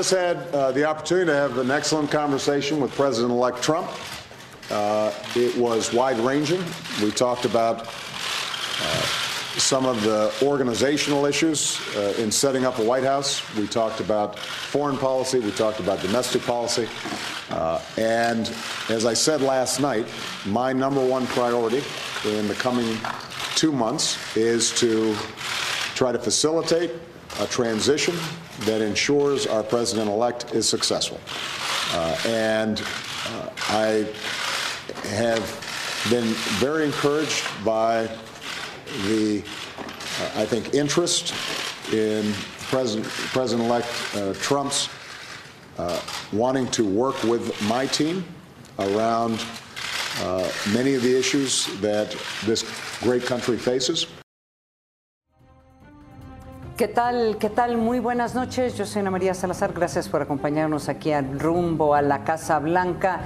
just had uh, the opportunity to have an excellent conversation with President elect Trump. Uh, it was wide ranging. We talked about uh, some of the organizational issues uh, in setting up a White House. We talked about foreign policy. We talked about domestic policy. Uh, and as I said last night, my number one priority in the coming two months is to try to facilitate a transition that ensures our president elect is successful. Uh, and uh, I have been very encouraged by the, uh, I think, interest in President, President elect uh, Trump's uh, wanting to work with my team around many of the issues that this great country faces. ¿Qué tal? ¿Qué tal? Muy buenas noches. Yo soy Ana María Salazar. Gracias por acompañarnos aquí al rumbo a la Casa Blanca.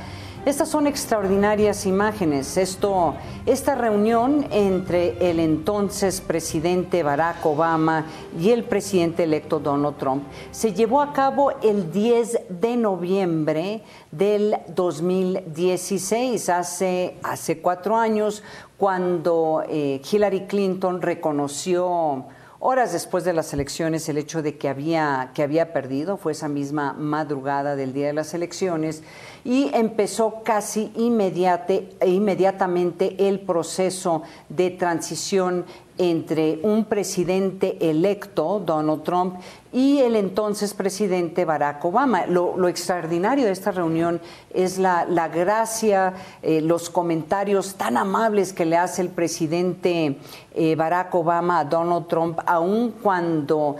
Estas son extraordinarias imágenes. Esto, esta reunión entre el entonces presidente Barack Obama y el presidente electo Donald Trump se llevó a cabo el 10 de noviembre del 2016, hace, hace cuatro años, cuando eh, Hillary Clinton reconoció horas después de las elecciones el hecho de que había, que había perdido, fue esa misma madrugada del día de las elecciones, y empezó casi inmediatamente el proceso de transición entre un presidente electo, Donald Trump, y el entonces presidente Barack Obama. Lo, extraordinario de esta reunión es la, gracia, eh, los comentarios tan amables que le hace el presidente eh, Barack Obama a Donald Trump, aun cuando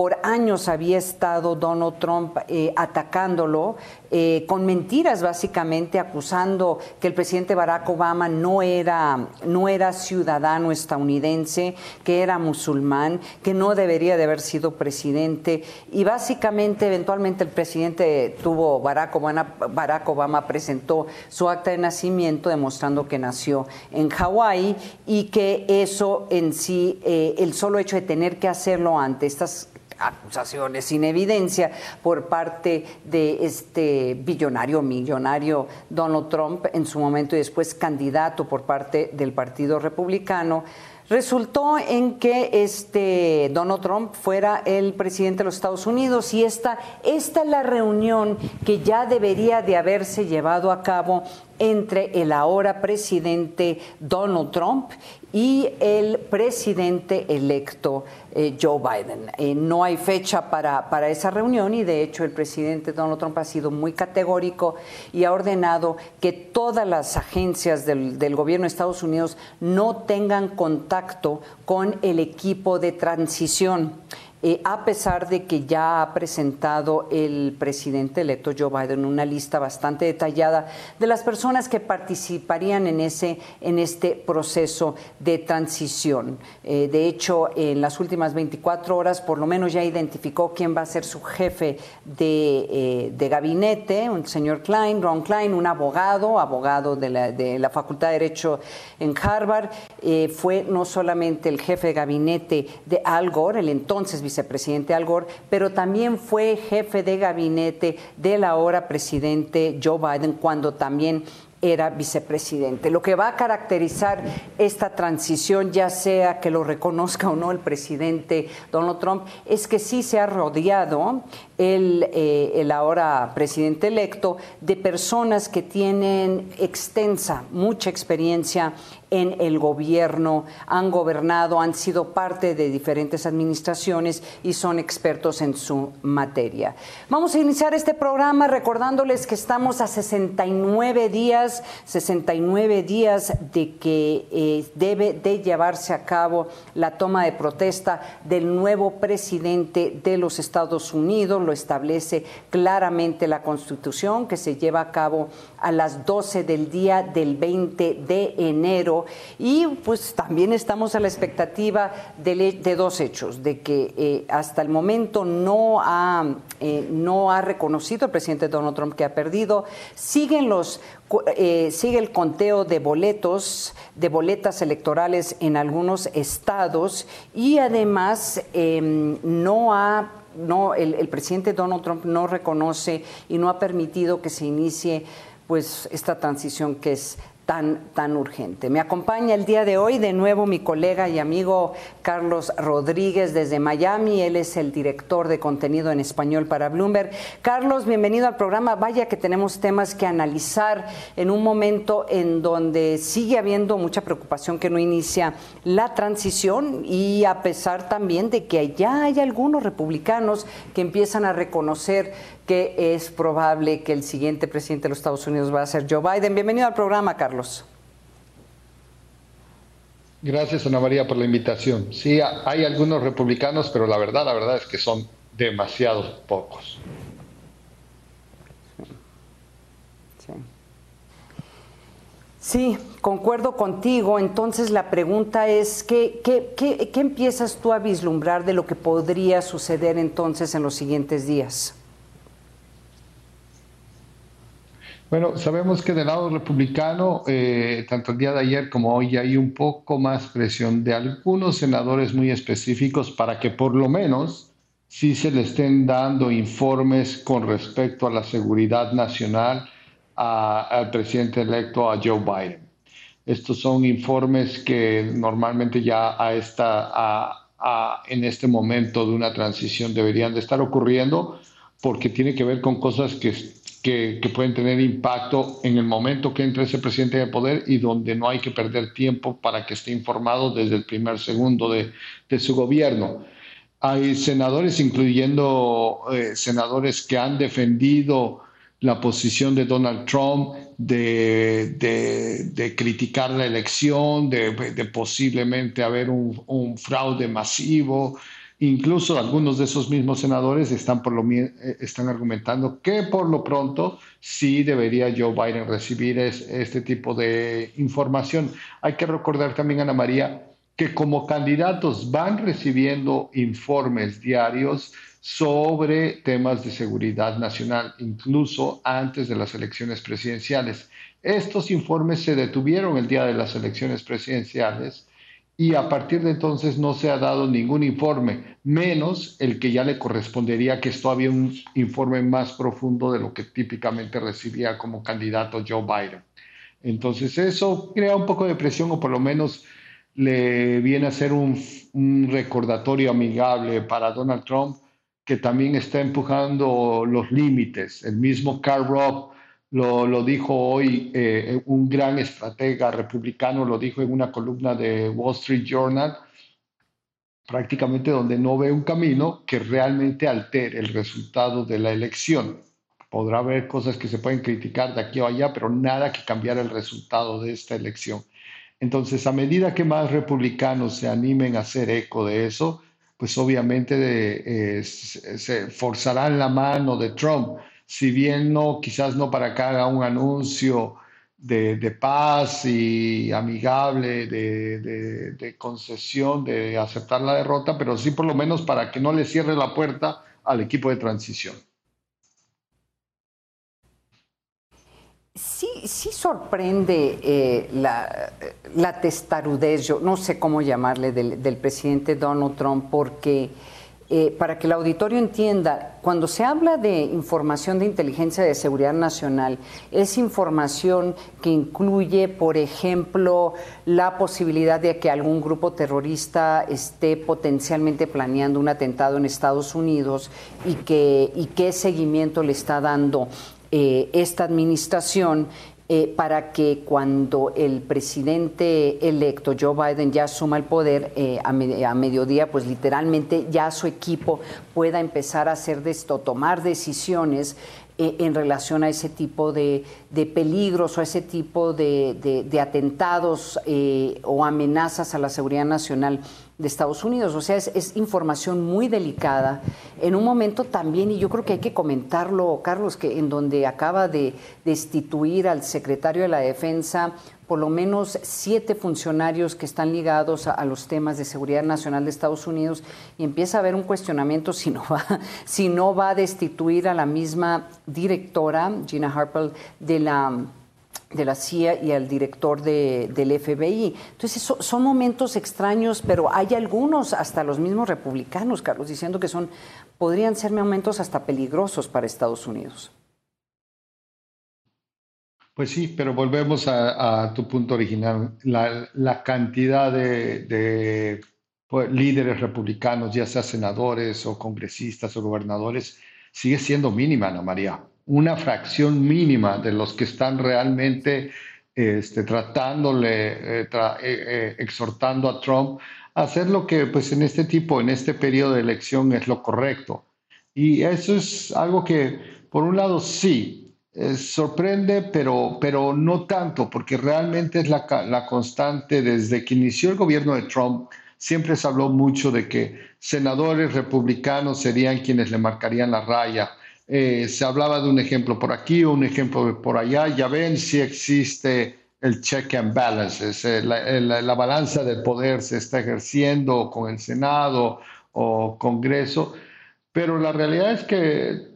por años había estado Donald Trump eh, atacándolo eh, con mentiras, básicamente acusando que el presidente Barack Obama no era, no era ciudadano estadounidense, que era musulmán, que no debería de haber sido presidente. Y básicamente, eventualmente, el presidente tuvo, Barack Obama, Barack Obama presentó su acta de nacimiento demostrando que nació en Hawái y que eso en sí, eh, el solo hecho de tener que hacerlo ante estas acusaciones sin evidencia por parte de este billonario, millonario Donald Trump, en su momento y después candidato por parte del Partido Republicano, resultó en que este Donald Trump fuera el presidente de los Estados Unidos. Y esta, esta es la reunión que ya debería de haberse llevado a cabo entre el ahora presidente Donald Trump y el presidente electo eh, Joe Biden. Eh, no hay fecha para, para, esa reunión y de hecho el presidente Donald Trump ha sido muy categórico y ha ordenado que todas las agencias del, del gobierno de Estados Unidos no tengan contacto con el equipo de transición. Eh, a pesar de que ya ha presentado el presidente electo Joe Biden una lista bastante detallada de las personas que participarían en, ese, en este proceso de transición. Eh, de hecho, en las últimas 24 horas, por lo menos ya identificó quién va a ser su jefe de, eh, de gabinete, un señor Klein, Ron Klein, un abogado, abogado de la, de la Facultad de Derecho en Harvard. fue no solamente el jefe de gabinete de Al Gore, el entonces vicepresidente Al Gore, pero también fue jefe de gabinete del ahora presidente Joe Biden cuando también era vicepresidente. Lo que va a caracterizar esta transición, ya sea que lo reconozca o no el presidente Donald Trump, es que sí se ha rodeado el, eh, el ahora presidente electo de personas que tienen extensa, mucha experiencia en el gobierno, han gobernado, han sido parte de diferentes administraciones y son expertos en su materia. Vamos a iniciar este programa recordándoles que estamos a 69 días, 69 días de que eh, debe de llevarse a cabo la toma de protesta del nuevo presidente de los Estados Unidos, lo establece claramente la Constitución que se lleva a cabo a las 12 del día del 20 de enero. Y pues también estamos a la expectativa de, dos hechos, de que eh, hasta el momento no ha, eh, no ha reconocido el presidente Donald Trump que ha perdido, siguen los eh, sigue el conteo de boletos, de boletas electorales en algunos estados y además em, no ha no, el, el presidente Donald Trump no reconoce y no ha permitido que se inicie pues esta transición que es tan, tan urgente. Me acompaña el día de hoy de nuevo mi colega y amigo Carlos Rodríguez desde Miami. Él es el director de contenido en español para Bloomberg. Carlos, bienvenido al programa. Vaya que tenemos temas que analizar en un momento en donde sigue habiendo mucha preocupación que no inicia la transición y a pesar también de que ya hay algunos republicanos que empiezan a reconocer que es probable que el siguiente presidente de los Estados Unidos va a ser Joe Biden. Bienvenido al programa, Carlos. Gracias, Ana María, por la invitación. Sí, hay algunos republicanos, pero la verdad, la verdad es que son demasiados pocos. Sí. Sí, concuerdo contigo. Entonces la pregunta es, ¿qué, qué, qué, ¿qué, empiezas tú a vislumbrar de lo que podría suceder entonces en los siguientes días? Bueno, sabemos que del lado republicano, eh, tanto el día de ayer como hoy, hay un poco más presión de algunos senadores muy específicos para que por lo menos sí se le estén dando informes con respecto a la seguridad nacional al presidente electo, a Joe Biden. Estos son informes que normalmente ya a esta, en este momento de una transición deberían de estar ocurriendo porque tiene que ver con cosas que que, pueden tener impacto en el momento que entre ese presidente de poder y donde no hay que perder tiempo para que esté informado desde el primer segundo de, su gobierno. Hay senadores, incluyendo eh, senadores que han defendido la posición de Donald Trump de, de, criticar la elección, de, posiblemente haber un, un fraude masivo, Incluso algunos de esos mismos senadores están, por lo, eh, están argumentando que por lo pronto sí debería Joe Biden recibir este tipo de información. Hay que recordar también, Ana María, que como candidatos van recibiendo informes diarios sobre temas de seguridad nacional, incluso antes de las elecciones presidenciales. Estos informes se detuvieron el día de las elecciones presidenciales y a partir de entonces no se ha dado ningún informe, menos el que ya le correspondería, que esto había un informe más profundo de lo que típicamente recibía como candidato Joe Biden. Entonces eso crea un poco de presión o por lo menos le viene a ser un, recordatorio amigable para Donald Trump que también está empujando los límites. El mismo Karl Rove lo, dijo hoy eh, un gran estratega republicano, lo dijo en una columna de Wall Street Journal, prácticamente donde no ve un camino que realmente altere el resultado de la elección. Podrá haber cosas que se pueden criticar de aquí o allá, pero nada que cambiar el resultado de esta elección. Entonces, a medida que más republicanos se animen a hacer eco de eso, pues obviamente eh, se forzarán la mano de Trump si bien no, quizás no para que haga un anuncio de, paz y amigable, de, concesión, de aceptar la derrota, pero sí por lo menos para que no le cierre la puerta al equipo de transición. Sí, sí sorprende eh, la, la, testarudez, yo no sé cómo llamarle, del, del presidente Donald Trump, porque eh, para que el auditorio entienda, cuando se habla de información de inteligencia de seguridad nacional, es información que incluye, por ejemplo, la posibilidad de que algún grupo terrorista esté potencialmente planeando un atentado en Estados Unidos y, que, y qué seguimiento le está dando eh, esta administración eh, para que cuando el presidente electo Joe Biden ya asuma el poder eh, a, mediodía, pues literalmente ya su equipo pueda empezar a hacer esto, tomar decisiones eh, en relación a ese tipo de, peligros o a ese tipo de, atentados o amenazas a la seguridad nacional de Estados Unidos. O sea, es, información muy delicada en un momento también, y yo creo que hay que comentarlo, Carlos, que en donde acaba de destituir al secretario de la Defensa por lo menos siete funcionarios que están ligados a, los temas de seguridad nacional de Estados Unidos y empieza a haber un cuestionamiento si no va, si no va a destituir a la misma directora, Gina Harper, de la de la CIA y al director de, del FBI. Entonces, son momentos extraños, pero hay algunos, hasta los mismos republicanos, Carlos, diciendo que son podrían ser momentos hasta peligrosos para Estados Unidos. Pues sí, pero volvemos a, tu punto original. La, cantidad de, pues, líderes republicanos, ya sea senadores o congresistas o gobernadores, sigue siendo mínima, Ana María. Una fracción mínima de los que están realmente este, tratándole, eh, eh, eh, exhortando a Trump a hacer lo que pues en este tipo, en este periodo de elección es lo correcto. Y eso es algo que, por un lado, sí, sorprende, pero, pero no tanto, porque realmente es la, la constante desde que inició el gobierno de Trump. Siempre se habló mucho de que senadores republicanos serían quienes le marcarían la raya. Eh, se hablaba de un ejemplo por aquí un ejemplo por allá. Ya ven si existe el check and balances, eh, la, la, balanza del poder se está ejerciendo con el Senado o Congreso, pero la realidad es que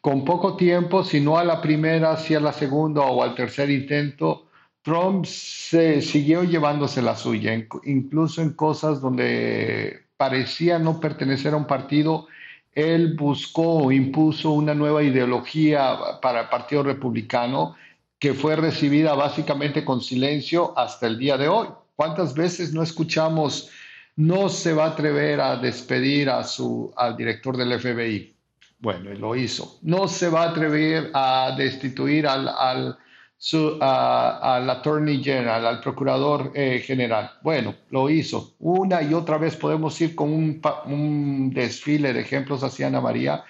con poco tiempo, si no a la primera, si a la segunda o al tercer intento, Trump se siguió llevándose la suya, incluso en cosas donde parecía no pertenecer a un partido, él buscó o impuso una nueva ideología para el Partido Republicano que fue recibida básicamente con silencio hasta el día de hoy. ¿Cuántas veces no escuchamos no se va a atrever a despedir a su, al director del FBI? Bueno, lo hizo. No se va a atrever a destituir al, al, al Attorney General, al Procurador eh, General. Bueno, lo hizo. Una y otra vez podemos ir con un, un desfile de ejemplos hacia Ana María.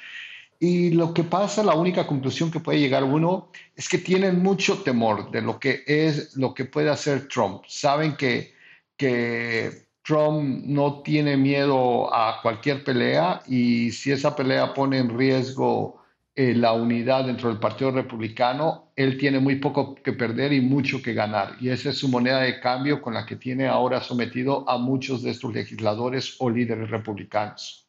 Y lo que pasa, la única conclusión que puede llegar uno es que tienen mucho temor de lo que es, lo que puede hacer Trump. Saben que, que Trump no tiene miedo a cualquier pelea y si esa pelea pone en riesgo eh, la unidad dentro del Partido Republicano, él tiene muy poco que perder y mucho que ganar. Y esa es su moneda de cambio con la que tiene ahora sometido a muchos de estos legisladores o líderes republicanos.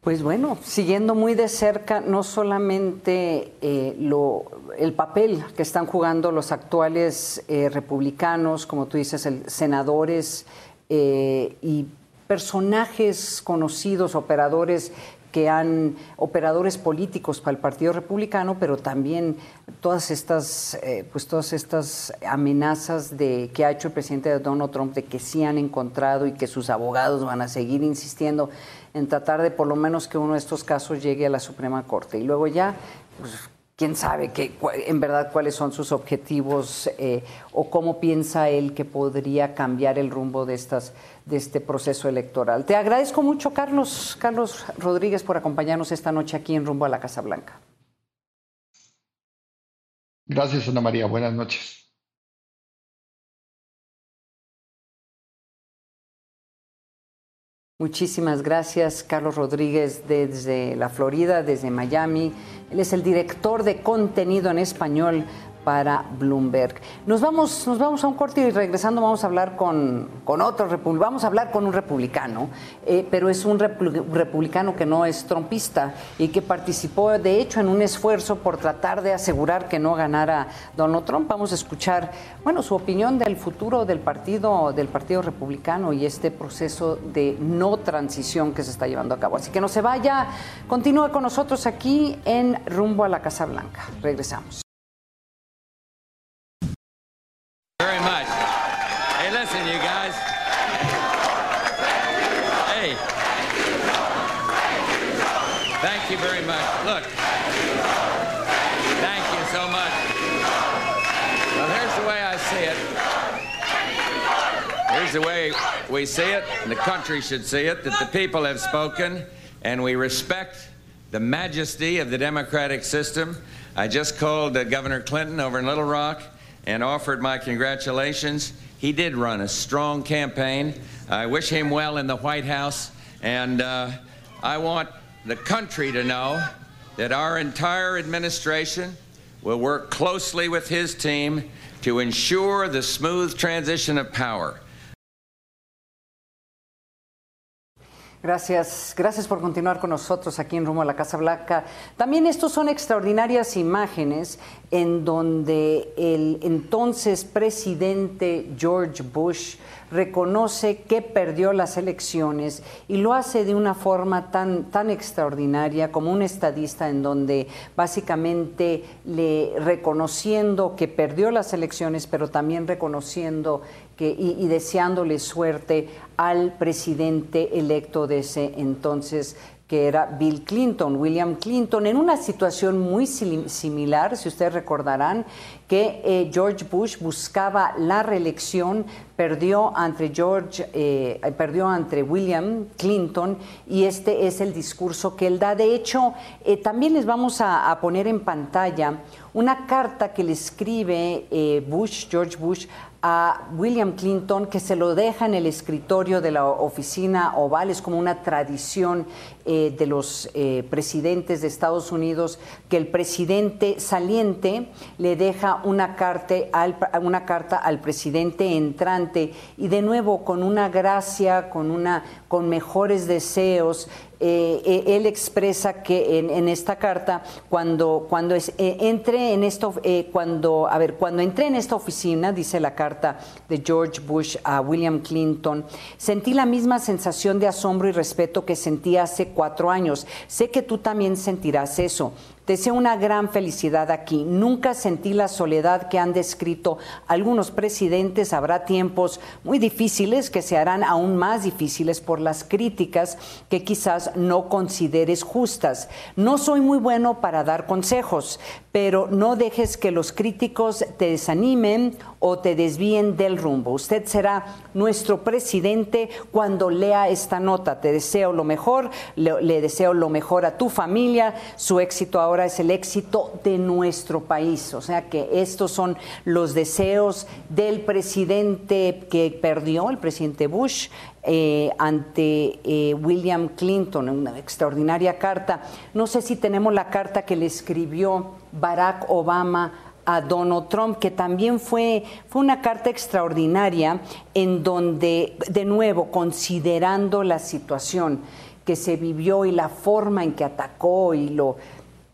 Pues bueno, siguiendo muy de cerca no solamente eh, lo, el papel que están jugando los actuales eh, republicanos, como tú dices, senadores y personajes conocidos, operadores que han operadores políticos para el Partido Republicano, pero también todas estas, pues todas estas amenazas de que ha hecho el presidente Donald Trump de que sí han encontrado y que sus abogados van a seguir insistiendo en tratar de por lo menos que uno de estos casos llegue a la Suprema Corte. Y luego ya, pues, quién sabe en verdad cuáles son sus objetivos eh, o cómo piensa él que podría cambiar el rumbo de, estas, de este proceso electoral. Te agradezco mucho, Carlos, Carlos Rodríguez, por acompañarnos esta noche aquí en Rumbo a la Casa Blanca. Gracias, Ana María. Buenas noches. Muchísimas gracias, Carlos Rodríguez, desde la Florida, desde Miami. Él es el director de contenido en español para Bloomberg. Nos vamos, nos vamos a un corte y regresando vamos a hablar con, con otro vamos a hablar con un republicano, eh, pero es un republicano que no es trompista y que participó de hecho en un esfuerzo por tratar de asegurar que no ganara Donald Trump. Vamos a escuchar, bueno, su opinión del futuro del partido, del partido republicano y este proceso de no transición que se está llevando a cabo. Así que no se vaya, continúe con nosotros aquí en Rumbo a la Casa Blanca. Regresamos. We see it, and the country should see it, that the people have spoken, and we respect the majesty of the democratic system. I just called uh, Governor Clinton over in Little Rock and offered my congratulations. He did run a strong campaign. I wish him well in the White House, and uh, I want the country to know that our entire administration will work closely with his team to ensure the smooth transition of power. Gracias, gracias por continuar con nosotros aquí en Rumbo a la Casa Blanca. También estos son extraordinarias imágenes en donde el entonces presidente George Bush reconoce que perdió las elecciones y lo hace de una forma tan, tan extraordinaria como un estadista en donde básicamente le reconociendo que perdió las elecciones, pero también reconociendo que, y, y deseándole suerte al presidente electo de ese entonces, que era Bill Clinton, William Clinton, en una situación muy similar, si ustedes recordarán, que eh, George Bush buscaba la reelección, perdió ante George, eh, perdió ante William Clinton, y este es el discurso que él da. De hecho, eh, también les vamos a, a, poner en pantalla una carta que le escribe Bush, George Bush, a William Clinton, que se lo deja en el escritorio de la oficina oval, es como una tradición eh, de los eh, presidentes de Estados Unidos, que el presidente saliente le deja una carta, al, una carta al presidente entrante. Y de nuevo con una gracia, con, una, con mejores deseos, eh, él expresa que en, esta carta cuando cuando es, entre en esto cuando a ver cuando entré en esta oficina dice la carta de George Bush a William Clinton sentí la misma sensación de asombro y respeto que sentí hace cuatro años. Sé que tú también sentirás eso Deseo una gran felicidad aquí. Nunca sentí la soledad que han descrito algunos presidentes. Habrá tiempos muy difíciles que se harán aún más difíciles por las críticas que quizás no consideres justas. No soy muy bueno para dar consejos, pero no dejes que los críticos te desanimen o te desvíen del rumbo. Usted será nuestro presidente cuando lea esta nota. Te deseo lo mejor, le, le deseo lo mejor a tu familia. Su éxito ahora es el éxito de nuestro país. O sea que estos son los deseos del presidente que perdió, el presidente Bush, eh, ante eh, William Clinton, una extraordinaria carta. No sé si tenemos la carta que le escribió Barack Obama a Donald Trump, que también fue, fue una carta extraordinaria en donde, de nuevo, considerando la situación que se vivió y la forma en que atacó y lo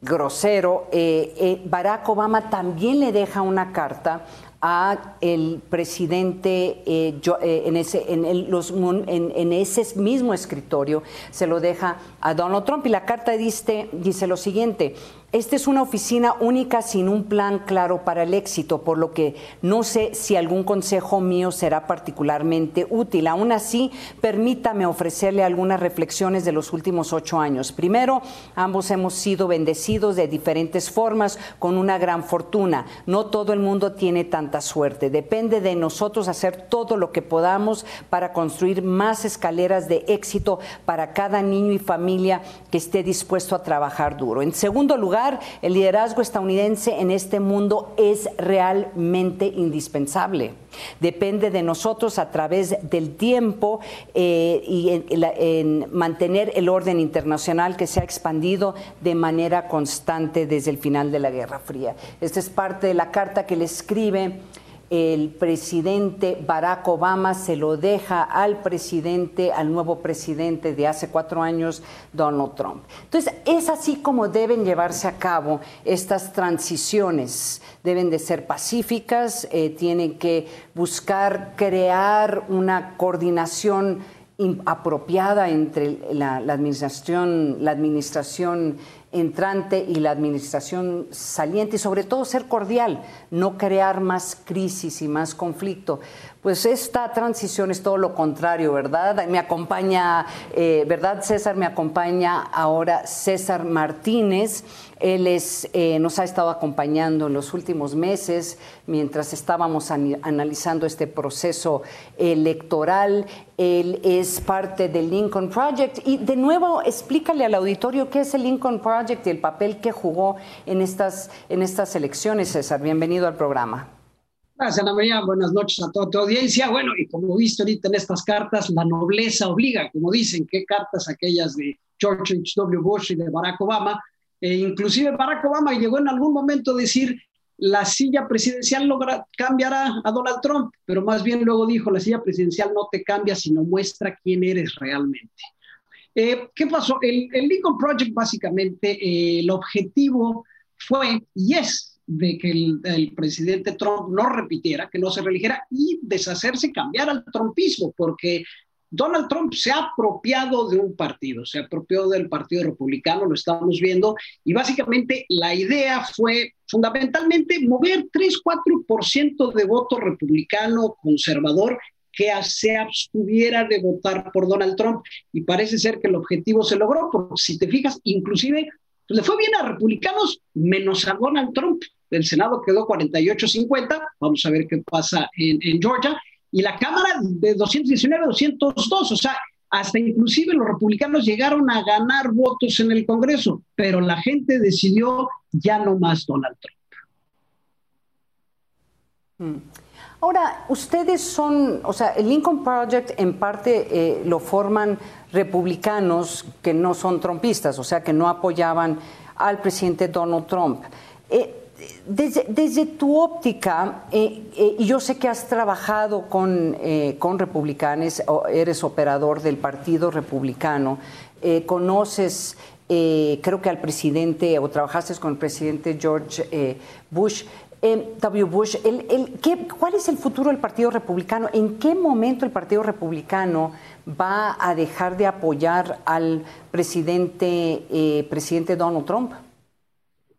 grosero, eh, eh, Barack Obama también le deja una carta a el presidente eh, en, ese, en, los, en, ese mismo escritorio, se lo deja a Donald Trump. Y la carta dice lo siguiente, esta es una oficina única sin un plan claro para el éxito, por lo que no sé si algún consejo mío será particularmente útil. Aún así, permítame ofrecerle algunas reflexiones de los últimos ocho años. Primero, ambos hemos sido bendecidos de diferentes formas con una gran fortuna. No todo el mundo tiene tanta suerte. Depende de nosotros hacer todo lo que podamos para construir más escaleras de éxito para cada niño y familia que esté dispuesto a trabajar duro. En segundo lugar, el liderazgo estadounidense en este mundo es realmente indispensable. Depende de nosotros a través del tiempo eh, y en, mantener el orden internacional que se ha expandido de manera constante desde el final de la Guerra Fría. Esta es parte de la carta que le escribe el presidente Barack Obama se lo deja al presidente, al nuevo presidente de hace cuatro años, Donald Trump. Entonces, es así como deben llevarse a cabo estas transiciones. Deben de ser pacíficas, eh, tienen que buscar crear una coordinación apropiada entre la, la administración, la administración entrante y la administración saliente y sobre todo ser cordial, no crear más crisis y más conflicto. Pues esta transición es todo lo contrario, ¿verdad? Me acompaña, eh, ¿verdad César? Me acompaña ahora César Martínez. Él es, eh, nos ha estado acompañando en los últimos meses mientras estábamos analizando este proceso electoral. Él es parte del Lincoln Project. Y de nuevo, explícale al auditorio qué es el Lincoln Project y el papel que jugó en estas, en estas elecciones, César. Bienvenido al programa. Buenas noches a toda tu audiencia. Bueno, y como viste ahorita en estas cartas, la nobleza obliga, como dicen, ¿qué cartas aquellas de George H.W. Bush y de Barack Obama? E inclusive Barack Obama llegó en algún momento a decir, la silla presidencial cambiará a Donald Trump, pero más bien luego dijo, la silla presidencial no te cambia, sino muestra quién eres realmente. Eh, ¿Qué pasó? El, Lincoln Project básicamente, eh, el objetivo fue y es de que el, presidente Trump no repitiera, que no se reeligiera y deshacerse, cambiar al trumpismo, porque Donald Trump se ha apropiado de un partido, se apropió del Partido Republicano, lo estamos viendo, y básicamente la idea fue fundamentalmente mover 3-4% de voto republicano conservador que se abstuviera de votar por Donald Trump y parece ser que el objetivo se logró, porque si te fijas, inclusive le fue bien a republicanos menos a Donald Trump. El Senado quedó 48-50, vamos a ver qué pasa en, Georgia, y la Cámara de 219 202, o sea, hasta inclusive los republicanos llegaron a ganar votos en el Congreso, pero la gente decidió ya no más Donald Trump. Mm. Ahora, ustedes son, o sea, el Lincoln Project en parte eh, lo forman republicanos que no son trumpistas, o sea, que no apoyaban al presidente Donald Trump. Eh, desde, tu óptica, eh, y yo sé que has trabajado con, con republicanos, eres operador del Partido Republicano, conoces, creo que al presidente, o trabajaste con el presidente George Bush. W. Bush, el, ¿qué, ¿cuál es el futuro del Partido Republicano? ¿En qué momento el Partido Republicano va a dejar de apoyar al presidente, eh, presidente Donald Trump?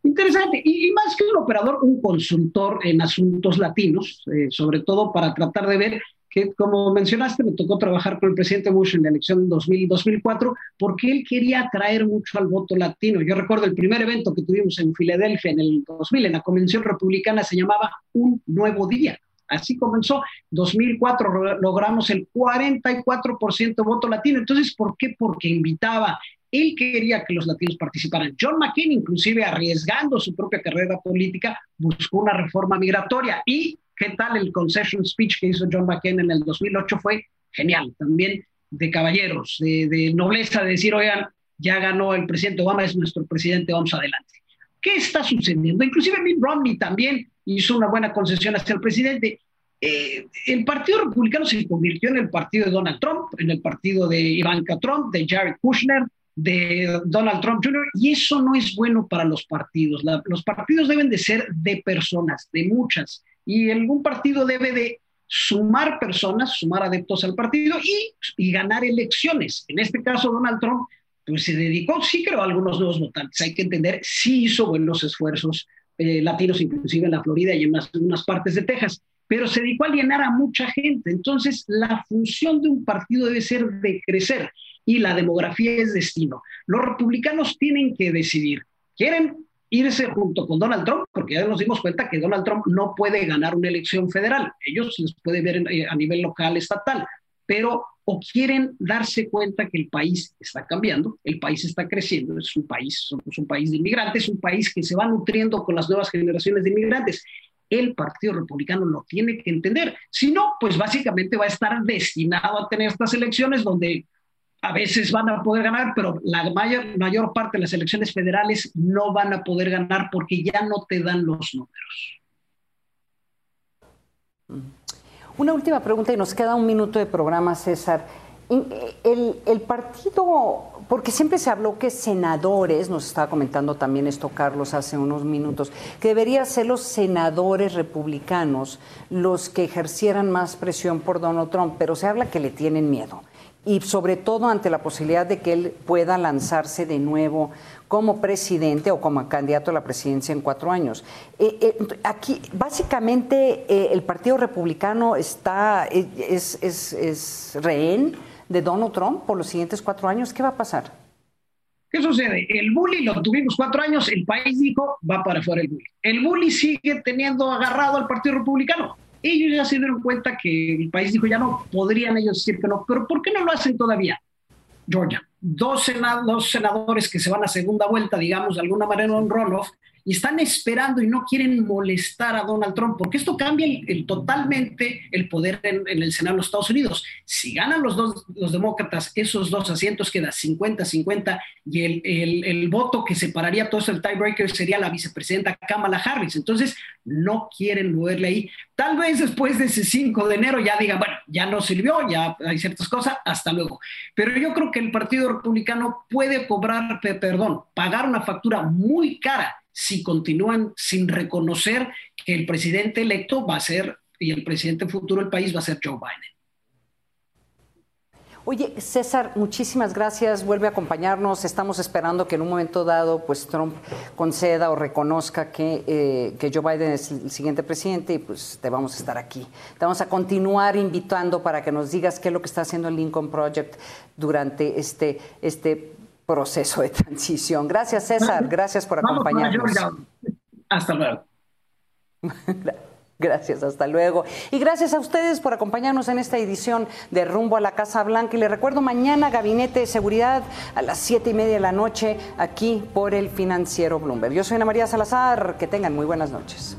Interesante, y, más que un operador, un consultor en asuntos latinos, eh, sobre todo para tratar de ver que como mencionaste, me tocó trabajar con el presidente Bush en la elección 2000, 2004, porque él quería atraer mucho al voto latino. Yo recuerdo el primer evento que tuvimos en Filadelfia en el 2000, en la Convención Republicana, se llamaba Un Nuevo Día. Así comenzó. 2004 logramos el 44% de voto latino. Entonces, ¿por qué? Porque invitaba. Él quería que los latinos participaran. John McCain, inclusive arriesgando su propia carrera política, buscó una reforma migratoria y ¿Qué tal el concession speech que hizo John McCain en el 2008? Fue genial, también de caballeros, de, nobleza, de decir, oigan, ya ganó el presidente Obama, es nuestro presidente, vamos adelante. ¿Qué está sucediendo? Inclusive Mitt Romney también hizo una buena concesión hacia el presidente. Eh, el Partido Republicano se convirtió en el partido de Donald Trump, en el partido de Ivanka Trump, de Jared Kushner, de Donald Trump Jr., y eso no es bueno para los partidos. los partidos deben de ser de personas, de muchas y algún partido debe de sumar personas, sumar adeptos al partido y, ganar elecciones. En este caso, Donald Trump, pues se dedicó, sí creo, a algunos nuevos votantes. Hay que entender, sí hizo buenos esfuerzos eh, latinos, inclusive en la Florida y en unas partes de Texas, pero se dedicó a alienar a mucha gente. Entonces, la función de un partido debe ser de crecer y la demografía es destino. Los republicanos tienen que decidir, ¿quieren irse junto con Donald Trump, porque ya nos dimos cuenta que Donald Trump no puede ganar una elección federal, ellos les puede ver eh, a nivel local, estatal, pero o quieren darse cuenta que el país está cambiando, el país está creciendo, es un país, somos un país de inmigrantes, un país que se va nutriendo con las nuevas generaciones de inmigrantes. El Partido Republicano lo tiene que entender. Si no, pues básicamente va a estar destinado a tener estas elecciones donde a veces van a poder ganar, pero la mayor, mayor parte de las elecciones federales no van a poder ganar porque ya no te dan los números. Una última pregunta y nos queda un minuto de programa, César. El, el, partido, porque siempre se habló que senadores, nos estaba comentando también esto Carlos hace unos minutos, que deberían ser los senadores republicanos los que ejercieran más presión por Donald Trump, pero se habla que le tienen miedo y sobre todo ante la posibilidad de que él pueda lanzarse de nuevo como presidente o como candidato a la presidencia en cuatro años. Eh, eh, aquí, básicamente, eh, el Partido Republicano está, es, es, es, rehén de Donald Trump por los siguientes cuatro años. ¿Qué va a pasar? ¿Qué sucede? El bully lo tuvimos cuatro años, el país dijo, va para afuera el bully. El bully sigue teniendo agarrado al Partido Republicano ellos ya se dieron cuenta que el país dijo ya no, podrían ellos decir que no, pero ¿por qué no lo hacen todavía? Georgia, dos, senadores que se van a segunda vuelta, digamos, de alguna manera en runoff, y están esperando y no quieren molestar a Donald Trump, porque esto cambia el, totalmente el poder en, el Senado de los Estados Unidos. Si ganan los dos los demócratas esos dos asientos, queda 50-50 y el, el, voto que separaría todo eso el tiebreaker sería la vicepresidenta Kamala Harris. Entonces, no quieren moverle ahí. Tal vez después de ese 5 de enero ya digan, bueno, ya no sirvió, ya hay ciertas cosas, hasta luego. Pero yo creo que el Partido Republicano puede cobrar, perdón, pagar una factura muy cara si continúan sin reconocer que el presidente electo va a ser y el presidente futuro del país va a ser Joe Biden. Oye, César, muchísimas gracias. Vuelve a acompañarnos. Estamos esperando que en un momento dado, pues Trump conceda o reconozca que, eh, que Joe Biden es el siguiente presidente y pues te vamos a estar aquí. Te vamos a continuar invitando para que nos digas qué es lo que está haciendo el Lincoln Project durante este, este proceso de transición. Gracias, César. Gracias por acompañarnos. Hasta luego. Gracias, hasta luego. Y gracias a ustedes por acompañarnos en esta edición de Rumbo a la Casa Blanca. Y les recuerdo mañana Gabinete de Seguridad a las siete y media de la noche aquí por el financiero Bloomberg. Yo soy Ana María Salazar. Que tengan muy buenas noches.